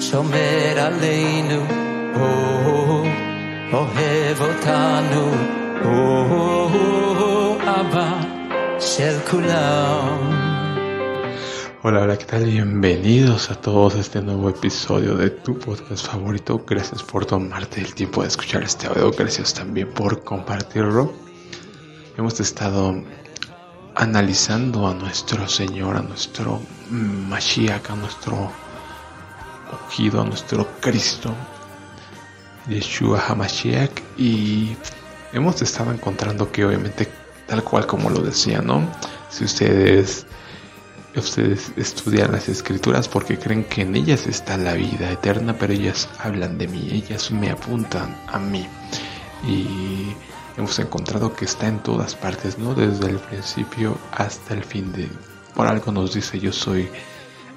שומר עלינו, אוהב אותנו, אבא של כולם. Hola, hola, ¿qué tal? Bienvenidos a todos a este nuevo episodio de tu podcast favorito. Gracias por tomarte el tiempo de escuchar este audio. Gracias también por compartirlo. Hemos estado analizando a nuestro Señor, a nuestro Mashiach, a nuestro ungido, a nuestro Cristo, Yeshua HaMashiach, y hemos estado encontrando que obviamente, tal cual como lo decía, ¿no? Si ustedes ustedes estudian las escrituras porque creen que en ellas está la vida eterna, pero ellas hablan de mí, ellas me apuntan a mí. Y hemos encontrado que está en todas partes, ¿no? Desde el principio hasta el fin de... Por algo nos dice yo soy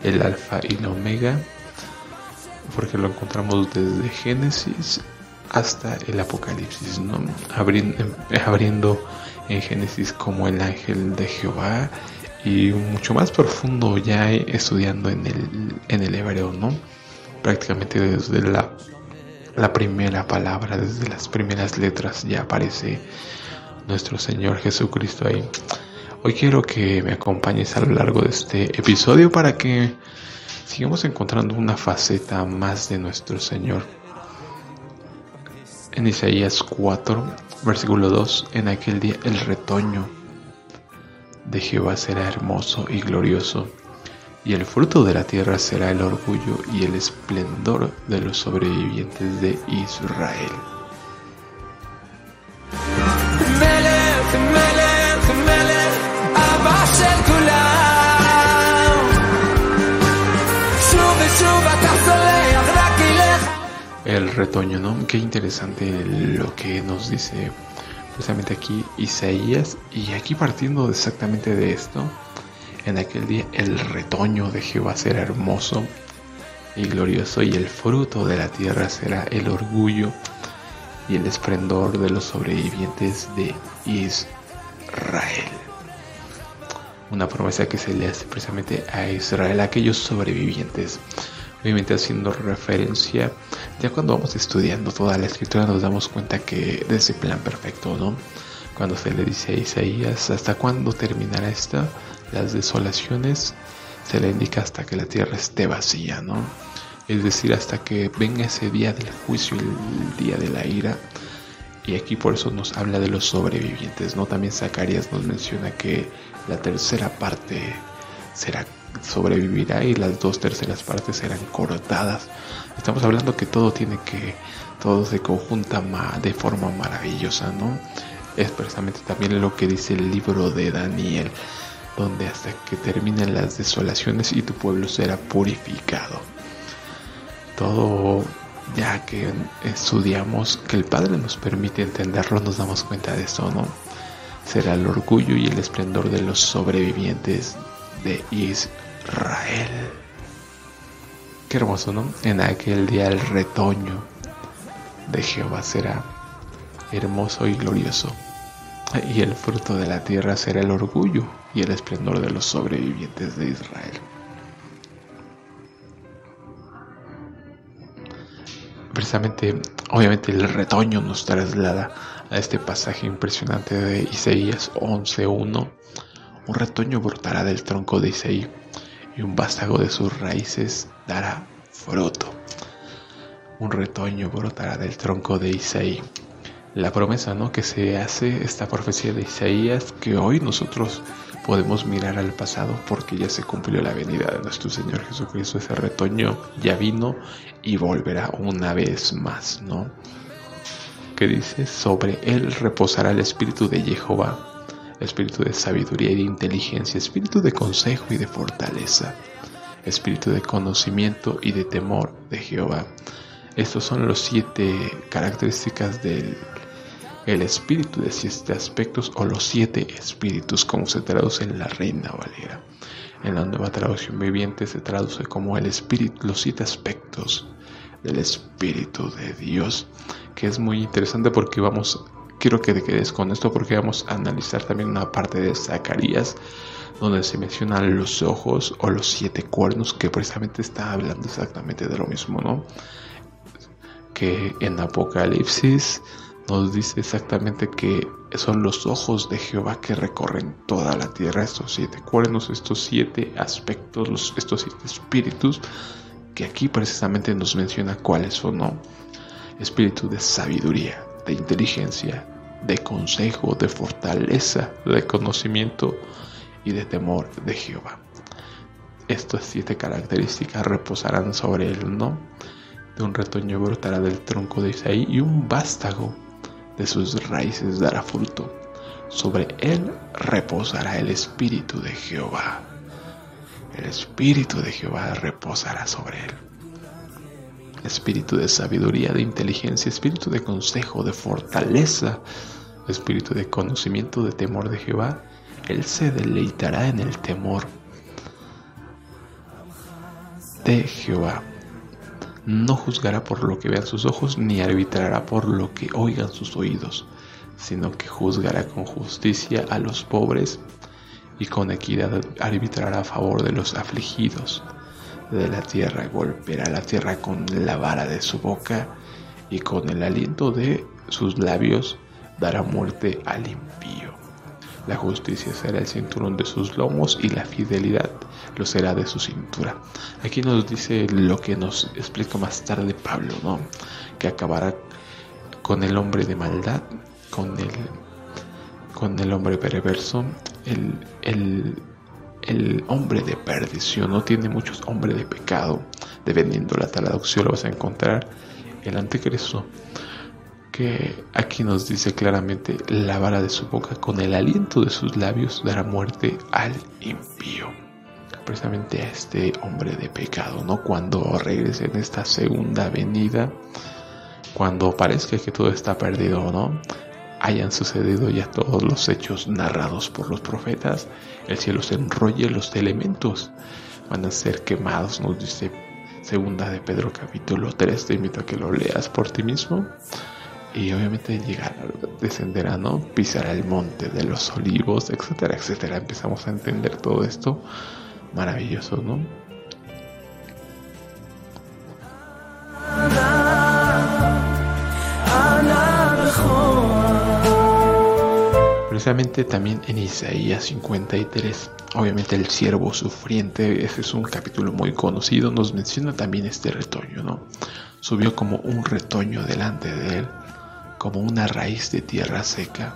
el alfa y la omega, porque lo encontramos desde Génesis hasta el Apocalipsis, ¿no? abriendo en Génesis como el ángel de Jehová y mucho más profundo ya estudiando en el, en el hebreo, ¿no? Prácticamente desde la, la primera palabra, desde las primeras letras ya aparece nuestro Señor Jesucristo ahí. Hoy quiero que me acompañes a lo largo de este episodio para que sigamos encontrando una faceta más de nuestro Señor. En Isaías 4, versículo 2, en aquel día el retoño de Jehová será hermoso y glorioso, y el fruto de la tierra será el orgullo y el esplendor de los sobrevivientes de Israel. El retoño, ¿no? Qué interesante lo que nos dice precisamente aquí Isaías y aquí partiendo exactamente de esto, en aquel día el retoño de Jehová será hermoso y glorioso y el fruto de la tierra será el orgullo y el esplendor de los sobrevivientes de Israel. Una promesa que se le hace precisamente a Israel, a aquellos sobrevivientes obviamente haciendo referencia, ya cuando vamos estudiando toda la escritura nos damos cuenta que de ese plan perfecto, ¿no? Cuando se le dice a Isaías, ¿hasta cuándo terminará esta? Las desolaciones se le indica hasta que la tierra esté vacía, ¿no? Es decir, hasta que venga ese día del juicio, el día de la ira. Y aquí por eso nos habla de los sobrevivientes, ¿no? También Zacarías nos menciona que la tercera parte será sobrevivirá y las dos terceras partes serán cortadas. Estamos hablando que todo tiene que, todo se conjunta de forma maravillosa, ¿no? Es precisamente también lo que dice el libro de Daniel, donde hasta que terminen las desolaciones y tu pueblo será purificado. Todo ya que estudiamos, que el Padre nos permite entenderlo, nos damos cuenta de eso, ¿no? Será el orgullo y el esplendor de los sobrevivientes de Israel. Qué hermoso, ¿no? En aquel día el retoño de Jehová será hermoso y glorioso. Y el fruto de la tierra será el orgullo y el esplendor de los sobrevivientes de Israel. Precisamente, obviamente el retoño nos traslada a este pasaje impresionante de Isaías 11.1 un retoño brotará del tronco de Isaí y un vástago de sus raíces dará fruto. Un retoño brotará del tronco de Isaí. La promesa ¿no? que se hace, esta profecía de Isaías, que hoy nosotros podemos mirar al pasado porque ya se cumplió la venida de nuestro Señor Jesucristo. Ese retoño ya vino y volverá una vez más, ¿no? Que dice, sobre él reposará el espíritu de Jehová espíritu de sabiduría y de inteligencia, espíritu de consejo y de fortaleza, espíritu de conocimiento y de temor de Jehová. Estos son los siete características del el espíritu de siete aspectos o los siete espíritus, como se traduce en la Reina Valera. En la nueva traducción viviente se traduce como el espíritu, los siete aspectos del espíritu de Dios, que es muy interesante porque vamos quiero que te quedes con esto porque vamos a analizar también una parte de Zacarías donde se mencionan los ojos o los siete cuernos que precisamente está hablando exactamente de lo mismo, ¿no? Que en Apocalipsis nos dice exactamente que son los ojos de Jehová que recorren toda la tierra, estos siete cuernos, estos siete aspectos, estos siete espíritus, que aquí precisamente nos menciona cuáles son, ¿no? Espíritu de sabiduría, de inteligencia, de consejo, de fortaleza, de conocimiento y de temor de Jehová. Estas siete características reposarán sobre él, ¿no? De un retoño brotará del tronco de Isaí y un vástago de sus raíces dará fruto. Sobre él reposará el espíritu de Jehová. El espíritu de Jehová reposará sobre él. Espíritu de sabiduría, de inteligencia, espíritu de consejo, de fortaleza, espíritu de conocimiento, de temor de Jehová. Él se deleitará en el temor de Jehová. No juzgará por lo que vean sus ojos, ni arbitrará por lo que oigan sus oídos, sino que juzgará con justicia a los pobres y con equidad arbitrará a favor de los afligidos de la tierra, golpeará la tierra con la vara de su boca y con el aliento de sus labios dará muerte al impío. La justicia será el cinturón de sus lomos y la fidelidad lo será de su cintura. Aquí nos dice lo que nos explica más tarde Pablo, ¿no? Que acabará con el hombre de maldad, con el, con el hombre perverso, el, el, el hombre de perdición, no tiene muchos hombres de pecado. Dependiendo la traducción lo vas a encontrar el anticristo aquí nos dice claramente la vara de su boca con el aliento de sus labios dará muerte al impío. Precisamente a este hombre de pecado no cuando regrese en esta segunda venida cuando parezca que todo está perdido no hayan sucedido ya todos los hechos narrados por los profetas el cielo se enrolle los elementos van a ser quemados nos dice segunda de Pedro capítulo 3 te invito a que lo leas por ti mismo y obviamente llegar, descenderá, ¿no? Pisará el monte de los olivos, etcétera, etcétera. Empezamos a entender todo esto maravilloso, ¿no? Precisamente también en Isaías 53, obviamente el siervo sufriente, ese es un capítulo muy conocido, nos menciona también este retoño, ¿no? Subió como un retoño delante de él como una raíz de tierra seca.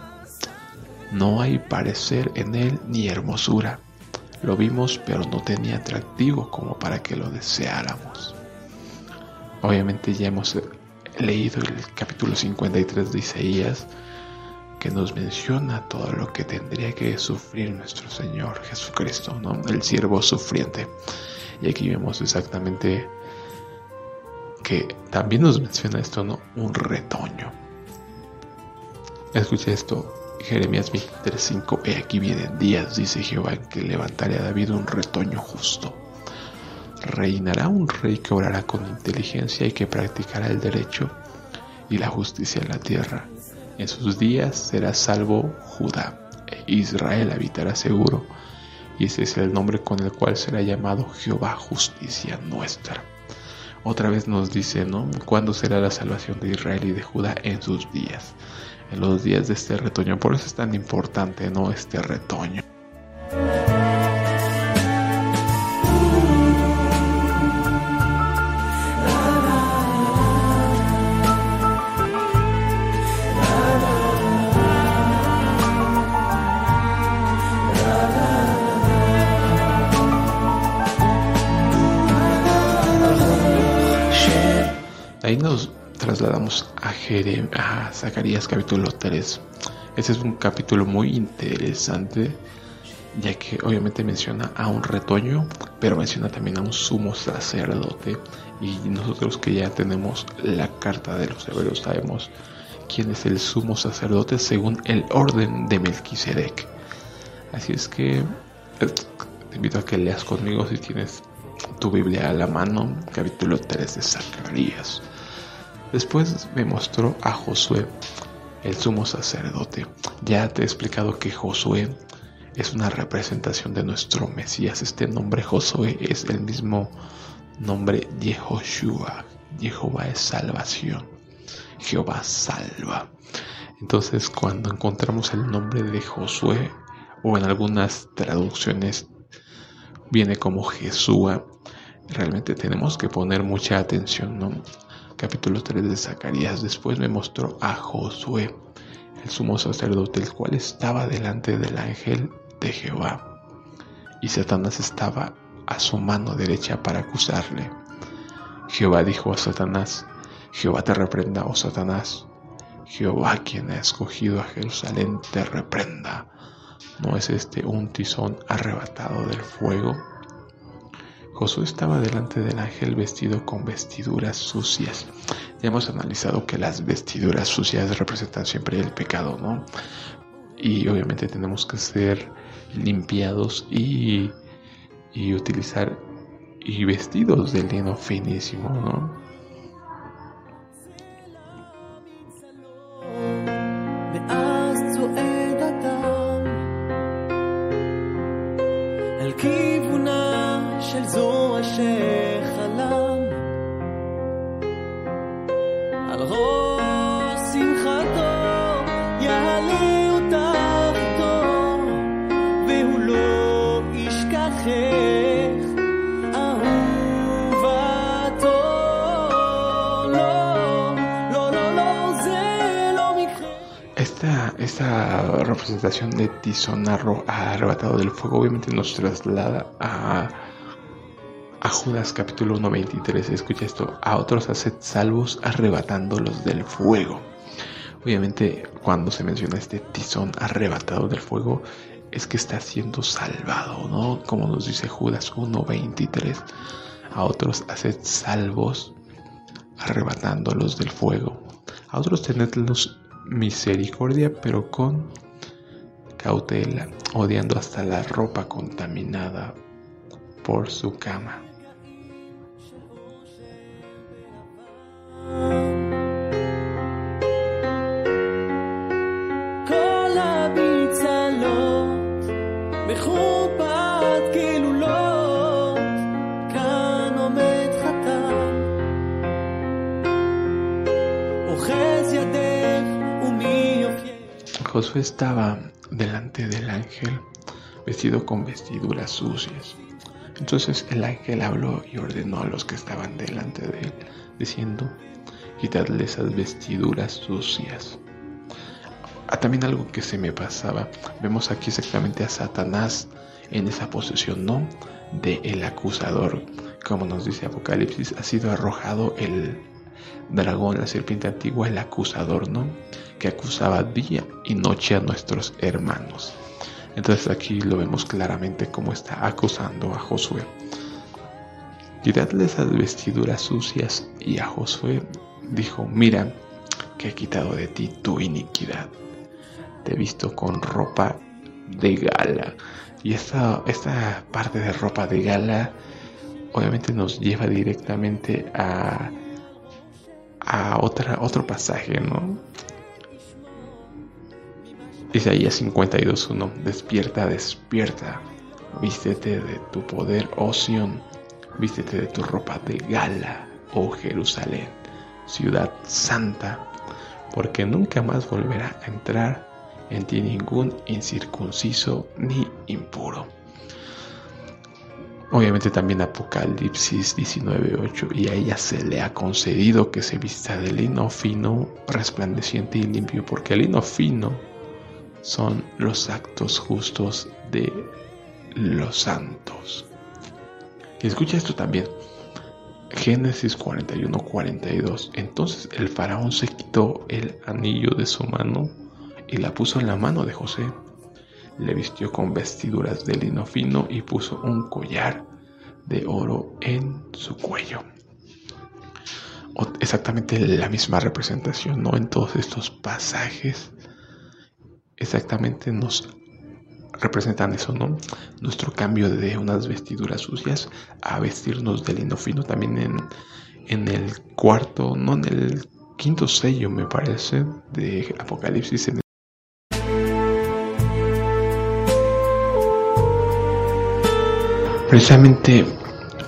No hay parecer en él ni hermosura. Lo vimos pero no tenía atractivo como para que lo deseáramos. Obviamente ya hemos leído el capítulo 53 de Isaías que nos menciona todo lo que tendría que sufrir nuestro Señor Jesucristo. El siervo sufriente. Y aquí vemos exactamente que también nos menciona esto, ¿no? Un retoño. Escucha esto, Jeremías 23:5, he aquí vienen días, dice Jehová, que levantaré a David un retoño justo. Reinará un rey que orará con inteligencia y que practicará el derecho y la justicia en la tierra. En sus días será salvo Judá, e Israel habitará seguro, y ese es el nombre con el cual será llamado Jehová justicia nuestra. Otra vez nos dice, ¿no? ¿Cuándo será la salvación de Israel y de Judá en sus días? En los días de este retoño. Por eso es tan importante, ¿no? Este retoño. Ahí nos trasladamos a, a Zacarías capítulo 3. Este es un capítulo muy interesante, ya que obviamente menciona a un retoño, pero menciona también a un sumo sacerdote. Y nosotros que ya tenemos la carta de los hebreos sabemos quién es el sumo sacerdote según el orden de Melquisedec. Así es que eh, te invito a que leas conmigo si tienes tu Biblia a la mano, capítulo 3 de Zacarías. Después me mostró a Josué el sumo sacerdote. Ya te he explicado que Josué es una representación de nuestro Mesías. Este nombre Josué es el mismo nombre Yehoshua. Jehová es salvación. Jehová salva. Entonces cuando encontramos el nombre de Josué o en algunas traducciones viene como Jesúa, realmente tenemos que poner mucha atención, ¿no? Capítulo 3 de Zacarías después me mostró a Josué, el sumo sacerdote, el cual estaba delante del ángel de Jehová, y Satanás estaba a su mano derecha para acusarle. Jehová dijo a Satanás, Jehová te reprenda, oh Satanás. Jehová quien ha escogido a Jerusalén te reprenda. ¿No es este un tizón arrebatado del fuego? Estaba delante del ángel vestido con vestiduras sucias. Ya hemos analizado que las vestiduras sucias representan siempre el pecado, ¿no? Y obviamente tenemos que ser limpiados y, y utilizar y vestidos de lino finísimo, ¿no? Esta representación de Tizón arrebatado del fuego obviamente nos traslada a Judas capítulo 1, 23. Escucha esto, a otros haced salvos arrebatándolos del fuego. Obviamente cuando se menciona este tizón arrebatado del fuego es que está siendo salvado, ¿no? Como nos dice Judas 1.23, a otros haced salvos arrebatándolos del fuego, a otros tenedlos misericordia, pero con cautela, odiando hasta la ropa contaminada por su cama. Josué estaba delante del ángel vestido con vestiduras sucias. Entonces el ángel habló y ordenó a los que estaban delante de él, diciendo, quitadle esas vestiduras sucias. Ah, también algo que se me pasaba, vemos aquí exactamente a Satanás en esa posesión, ¿no? De el acusador, como nos dice Apocalipsis, ha sido arrojado el dragón, la serpiente antigua, el acusador, ¿no? Que acusaba día y noche a nuestros hermanos. Entonces aquí lo vemos claramente cómo está acusando a Josué. Quitadle esas vestiduras sucias y a Josué dijo, mira que he quitado de ti tu iniquidad. Te he visto con ropa de gala. Y esta, esta parte de ropa de gala obviamente nos lleva directamente a a otra, otro pasaje, ¿no? Isaías 52.1 Despierta, despierta, vístete de tu poder, oh Sión, vístete de tu ropa de gala, oh Jerusalén, ciudad santa, porque nunca más volverá a entrar en ti ningún incircunciso ni impuro Obviamente también Apocalipsis 19.8 y a ella se le ha concedido que se vista de lino fino, resplandeciente y limpio, porque el lino fino son los actos justos de los santos. Y escucha esto también. Génesis 41-42. Entonces el faraón se quitó el anillo de su mano y la puso en la mano de José le vistió con vestiduras de lino fino y puso un collar de oro en su cuello. exactamente la misma representación, ¿no? En todos estos pasajes, exactamente nos representan eso, ¿no? Nuestro cambio de unas vestiduras sucias a vestirnos de lino fino también en, en el cuarto, no en el quinto sello, me parece, de Apocalipsis en precisamente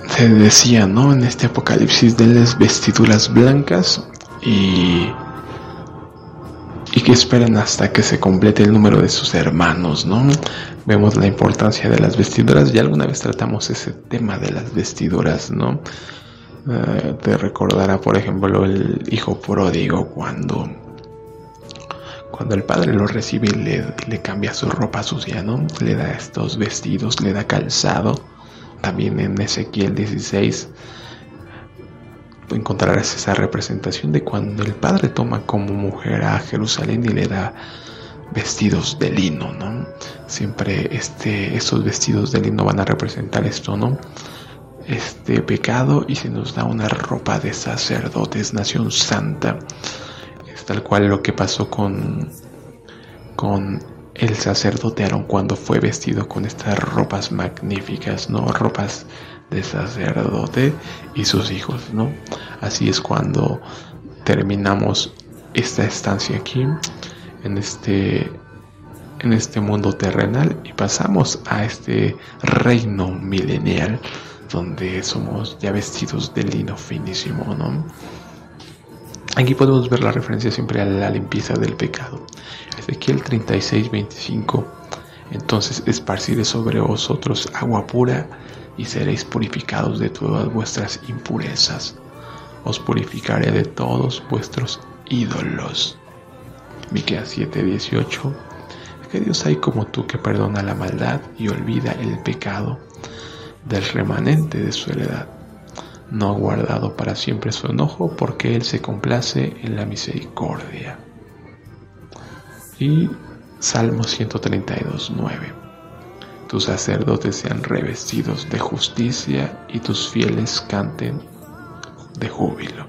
se decía, ¿no? En este apocalipsis de las vestiduras blancas y y que esperan hasta que se complete el número de sus hermanos, ¿no? Vemos la importancia de las vestiduras, y alguna vez tratamos ese tema de las vestiduras, ¿no? Eh, te recordará, por ejemplo, el hijo pródigo cuando cuando el padre lo recibe le, le cambia su ropa sucia, ¿no? Le da estos vestidos, le da calzado también en Ezequiel 16 encontrarás esa representación de cuando el padre toma como mujer a Jerusalén y le da vestidos de lino, ¿no? Siempre este, esos vestidos de lino van a representar esto, ¿no? Este pecado y se nos da una ropa de sacerdotes, nación santa. Es tal cual lo que pasó con, con el sacerdote Aarón cuando fue vestido con estas ropas magníficas, ¿no? Ropas de sacerdote y sus hijos, ¿no? Así es cuando terminamos esta estancia aquí, en este, en este mundo terrenal y pasamos a este reino milenial donde somos ya vestidos de lino finísimo, ¿no? Aquí podemos ver la referencia siempre a la limpieza del pecado. Ezequiel 36, 25. Entonces esparciré sobre vosotros agua pura y seréis purificados de todas vuestras impurezas. Os purificaré de todos vuestros ídolos. Miqueas 7, 18. Que Dios hay como tú que perdona la maldad y olvida el pecado del remanente de su heredad no ha guardado para siempre su enojo, porque Él se complace en la misericordia. Y Salmo 132, 9. Tus sacerdotes sean revestidos de justicia y tus fieles canten de júbilo.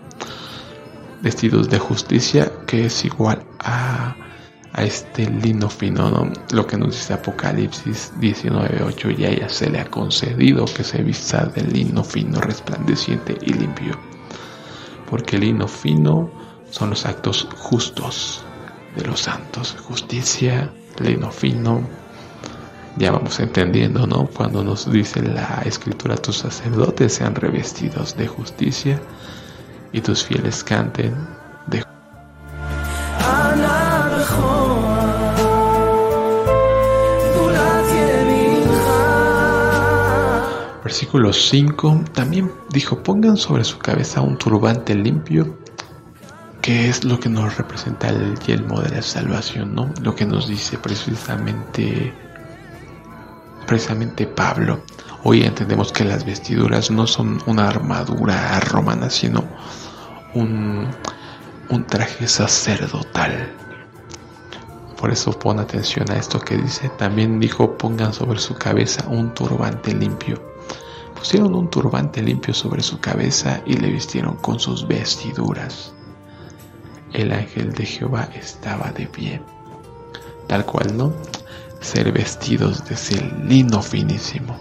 Vestidos de justicia que es igual a a este lino fino, lo que nos dice Apocalipsis 19.8, y a ella se le ha concedido que se vista de lino fino, resplandeciente y limpio. Porque el lino fino son los actos justos de los santos, justicia, lino fino. Ya vamos entendiendo, ¿no? Cuando nos dice la escritura, tus sacerdotes sean revestidos de justicia y tus fieles canten Versículo 5 también dijo, pongan sobre su cabeza un turbante limpio, que es lo que nos representa el yelmo de la salvación, ¿no? Lo que nos dice precisamente, precisamente Pablo. Hoy entendemos que las vestiduras no son una armadura romana, sino un, un traje sacerdotal. Por eso pon atención a esto que dice. También dijo, pongan sobre su cabeza un turbante limpio Pusieron un turbante limpio sobre su cabeza y le vistieron con sus vestiduras. El ángel de Jehová estaba de pie, tal cual, ¿no? Ser vestidos de ese lino finísimo.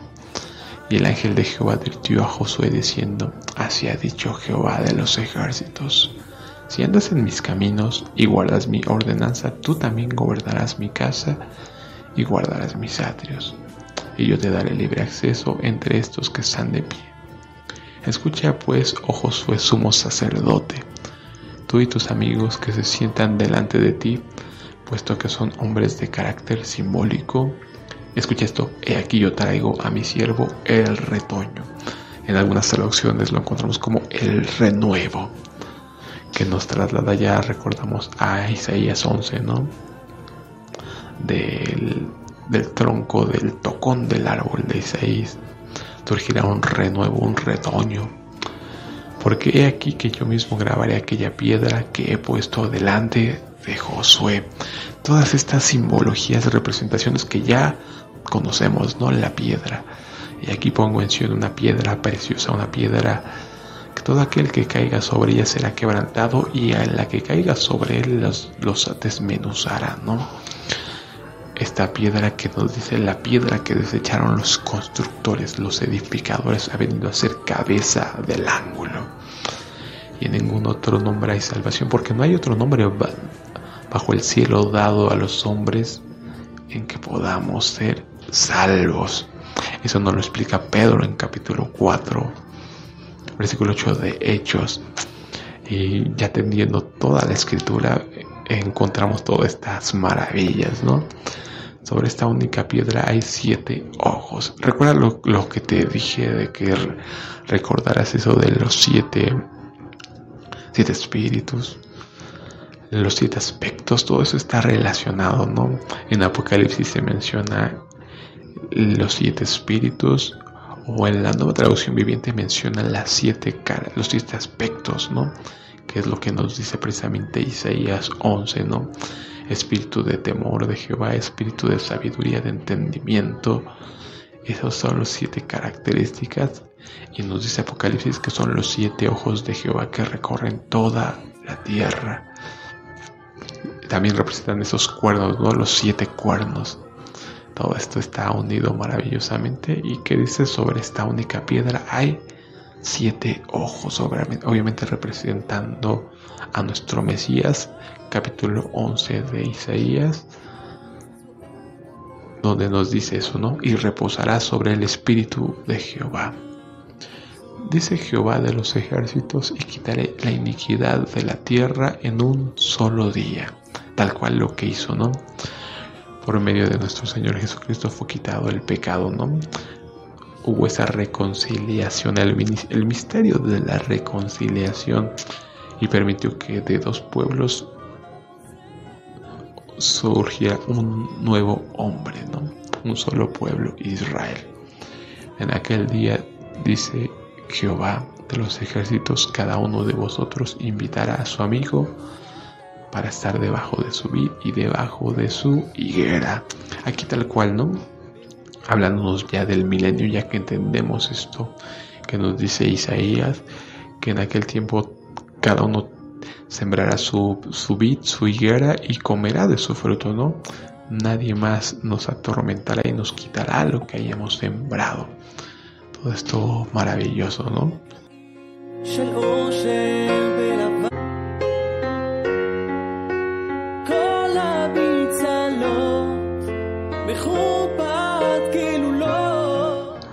Y el ángel de Jehová advirtió a Josué diciendo, así ha dicho Jehová de los ejércitos, si andas en mis caminos y guardas mi ordenanza, tú también gobernarás mi casa y guardarás mis atrios y yo te daré libre acceso entre estos que están de pie. Escucha pues, oh Josué, sumo sacerdote, tú y tus amigos que se sientan delante de ti, puesto que son hombres de carácter simbólico. Escucha esto, he aquí yo traigo a mi siervo el retoño. En algunas traducciones lo encontramos como el renuevo, que nos traslada ya, recordamos, a Isaías 11, ¿no? Del del tronco del tocón del árbol de Isaías surgirá un renuevo, un retoño. Porque he aquí que yo mismo grabaré aquella piedra que he puesto delante de Josué. Todas estas simbologías, representaciones que ya conocemos, ¿no? La piedra. Y aquí pongo en una piedra preciosa, una piedra que todo aquel que caiga sobre ella será quebrantado y a la que caiga sobre él los, los desmenuzará, ¿no? Esta piedra que nos dice la piedra que desecharon los constructores, los edificadores, ha venido a ser cabeza del ángulo. y en ningún otro nombre hay salvación, porque no hay otro nombre bajo el cielo dado a los hombres en que podamos ser salvos. Eso nos lo explica Pedro en capítulo 4, versículo 8 de Hechos. Y ya teniendo toda la escritura, encontramos todas estas maravillas, ¿no? Sobre esta única piedra hay siete ojos. Recuerda lo, que te dije de que recordarás eso de los siete, siete espíritus, los siete aspectos, todo eso está relacionado, ¿no? En Apocalipsis se menciona los siete espíritus, o en la nueva traducción viviente menciona las siete caras, los siete aspectos, ¿no? Que es lo que nos dice precisamente Isaías 11, ¿no? Espíritu de temor de Jehová, espíritu de sabiduría, de entendimiento. Esas son las siete características. Y nos dice Apocalipsis que son los siete ojos de Jehová que recorren toda la tierra. También representan esos cuernos, ¿no? Los siete cuernos todo esto está unido maravillosamente. ¿Y qué dice sobre esta única piedra? Hay siete ojos, obviamente representando a nuestro Mesías, capítulo 11 de Isaías, donde nos dice eso, ¿no? Y reposará sobre el espíritu de Jehová. Dice Jehová de los ejércitos, y quitaré la iniquidad de la tierra en un solo día, tal cual lo que hizo, ¿no? por medio de nuestro Señor Jesucristo fue quitado el pecado, ¿no? Hubo esa reconciliación, el, misterio de la reconciliación y permitió que de dos pueblos surgiera un nuevo hombre, ¿no? Un solo pueblo, Israel. En aquel día dice Jehová de los ejércitos, cada uno de vosotros invitará a su amigo para estar debajo de su vid y debajo de su higuera. Aquí tal cual, ¿no? Hablándonos ya del milenio, ya que entendemos esto que nos dice Isaías, que en aquel tiempo cada uno sembrará su, su vid, su higuera y comerá de su fruto, ¿no? Nadie más nos atormentará y nos quitará lo que hayamos sembrado. Todo esto maravilloso, ¿no?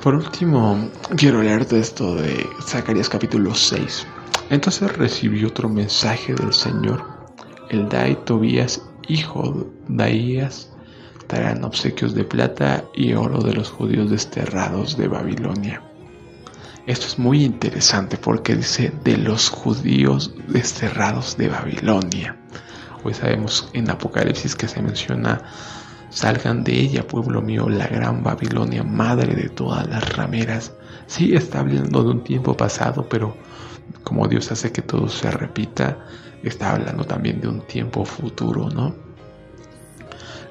Por último, quiero leerte esto de Zacarías capítulo 6. Entonces recibió otro mensaje del Señor. El Dai Tobías, hijo de Daías, traerán obsequios de plata y oro de los judíos desterrados de Babilonia. Esto es muy interesante porque dice de los judíos desterrados de Babilonia. Hoy sabemos en Apocalipsis que se menciona Salgan de ella, pueblo mío, la gran Babilonia, madre de todas las rameras. Sí, está hablando de un tiempo pasado, pero como Dios hace que todo se repita, está hablando también de un tiempo futuro, ¿no?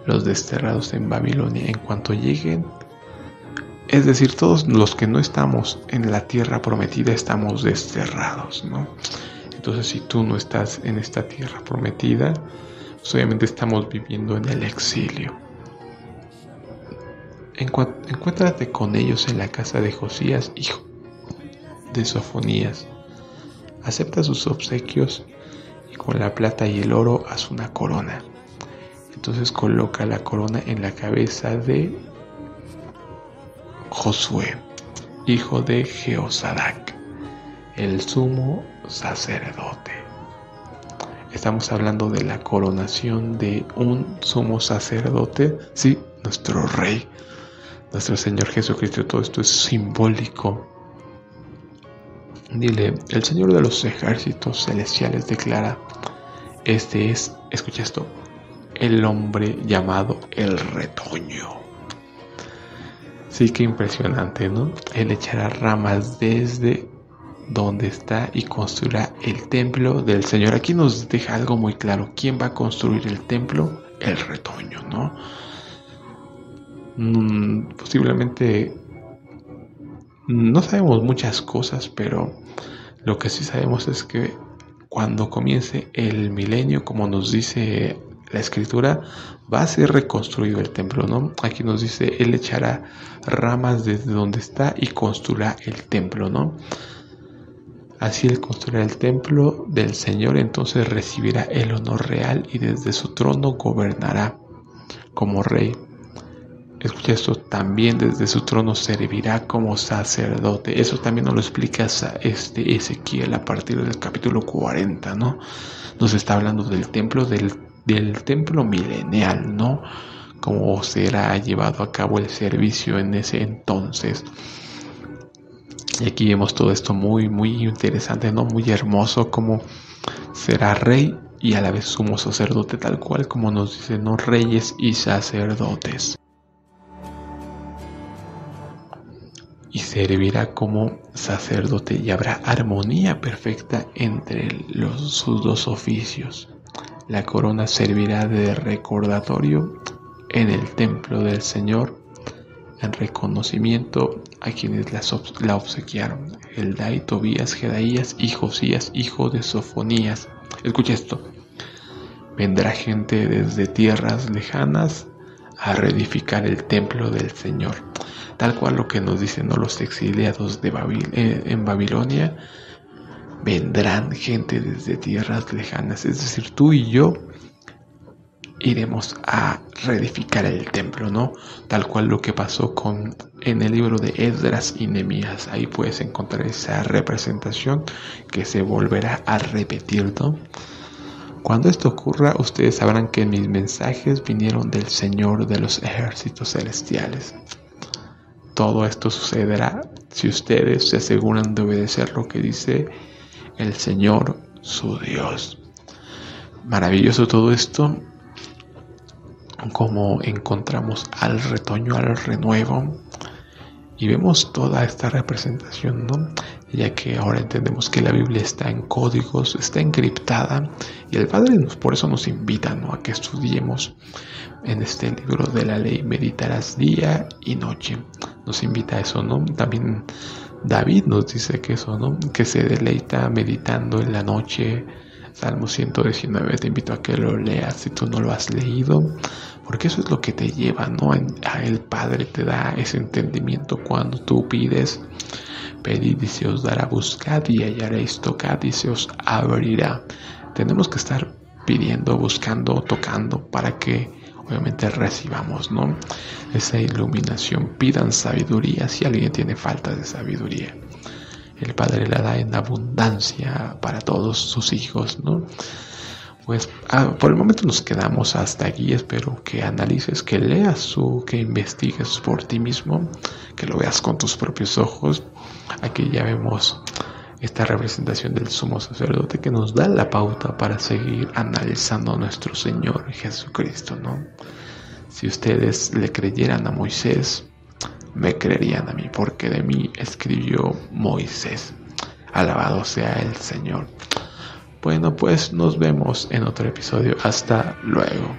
Los desterrados en Babilonia, en cuanto lleguen, es decir, todos los que no estamos en la tierra prometida estamos desterrados, ¿no? Entonces, si tú no estás en esta tierra prometida, pues obviamente estamos viviendo en el exilio. Encuéntrate con ellos en la casa de Josías, hijo de Sofonías. Acepta sus obsequios y con la plata y el oro haz una corona. Entonces coloca la corona en la cabeza de Josué, hijo de Jeosadac, el sumo sacerdote. Estamos hablando de la coronación de un sumo sacerdote, sí, nuestro rey, nuestro Señor Jesucristo. Todo esto es simbólico. Dile, el Señor de los ejércitos celestiales declara, este es, escucha esto, el hombre llamado el retoño. Sí, que impresionante, ¿no? Él echará ramas desde donde está y construirá el templo del Señor. Aquí nos deja algo muy claro. ¿Quién va a construir el templo? El retoño, ¿no? Mm, posiblemente no sabemos muchas cosas, pero lo que sí sabemos es que cuando comience el milenio, como nos dice la escritura, va a ser reconstruido el templo, ¿no? Aquí nos dice, Él echará ramas desde donde está y construirá el templo, ¿no? Así el construir el templo del Señor entonces recibirá el honor real y desde su trono gobernará como rey. Escucha esto, también desde su trono servirá como sacerdote. Eso también nos lo explica este Ezequiel a partir del capítulo 40, ¿no? Nos está hablando del templo, del, del templo milenial, ¿no? Cómo será llevado a cabo el servicio en ese entonces. Y aquí vemos todo esto muy, muy interesante, ¿no? Muy hermoso, como será rey y a la vez sumo sacerdote, tal cual como nos dicen, ¿no? Reyes y sacerdotes. Y servirá como sacerdote y habrá armonía perfecta entre los, sus dos oficios. La corona servirá de recordatorio en el templo del Señor en reconocimiento a quienes la, obsequiaron, Eldai, Tobías, Jedaías y Josías, hijo de Sofonías. Escucha esto. Vendrá gente desde tierras lejanas a reedificar el templo del Señor. Tal cual lo que nos dicen los exiliados de eh, en Babilonia. Vendrán gente desde tierras lejanas. Es decir, tú y yo iremos a reedificar el templo, ¿no? Tal cual lo que pasó con en el libro de Esdras y Nemías. Ahí puedes encontrar esa representación que se volverá a repetir, ¿no? Cuando esto ocurra, ustedes sabrán que mis mensajes vinieron del Señor de los ejércitos celestiales. Todo esto sucederá si ustedes se aseguran de obedecer lo que dice el Señor su Dios. Maravilloso todo esto como encontramos al retoño, al renuevo, y vemos toda esta representación, ¿no? Ya que ahora entendemos que la Biblia está en códigos, está encriptada, y el Padre nos, por eso nos invita, ¿no? A que estudiemos en este libro de la ley, meditarás día y noche. Nos invita a eso, ¿no? También David nos dice que eso, ¿no? Que se deleita meditando en la noche. Salmo 119, te invito a que lo leas si tú no lo has leído porque eso es lo que te lleva, ¿no? A el Padre te da ese entendimiento cuando tú pides, pedid y se os dará, buscad y hallaréis, tocad y se os abrirá. Tenemos que estar pidiendo, buscando, tocando para que obviamente recibamos, ¿no? Esa iluminación. Pidan sabiduría si alguien tiene falta de sabiduría. El Padre la da en abundancia para todos sus hijos, ¿no? Pues ah, por el momento nos quedamos hasta aquí. Espero que analices, que leas o que investigues por ti mismo, que lo veas con tus propios ojos. Aquí ya vemos esta representación del sumo sacerdote que nos da la pauta para seguir analizando a nuestro Señor Jesucristo, ¿no? Si ustedes le creyeran a Moisés, me creerían a mí, porque de mí escribió Moisés. Alabado sea el Señor. Bueno, pues nos vemos en otro episodio. Hasta luego.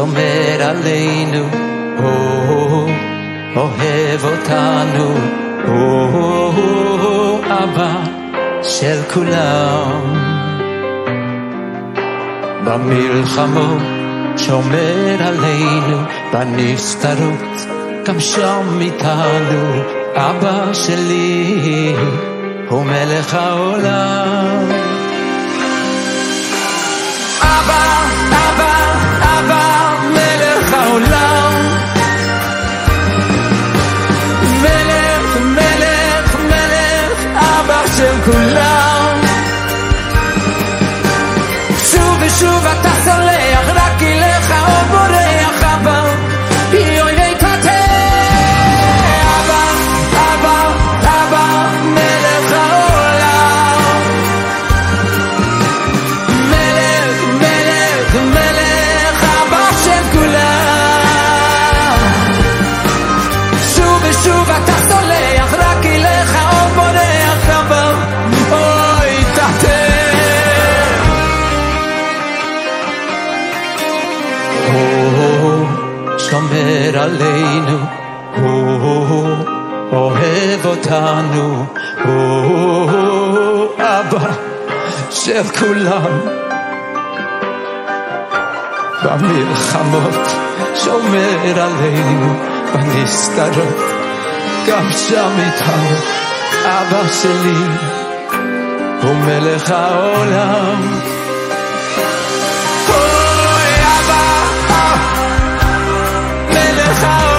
שומר עלינו, אוהב אותנו, אבא של כולם. במלחמות שומר עלינו, בנסתרות גם שם איתנו, אבא שלי הוא מלך העולם. אבא, אותנו, או, אבא של כולם. במלחמות שומר עלינו, בנסתרות, גם שם איתנו, אבא שלי הוא מלך העולם. אוי אבא, מלך העולם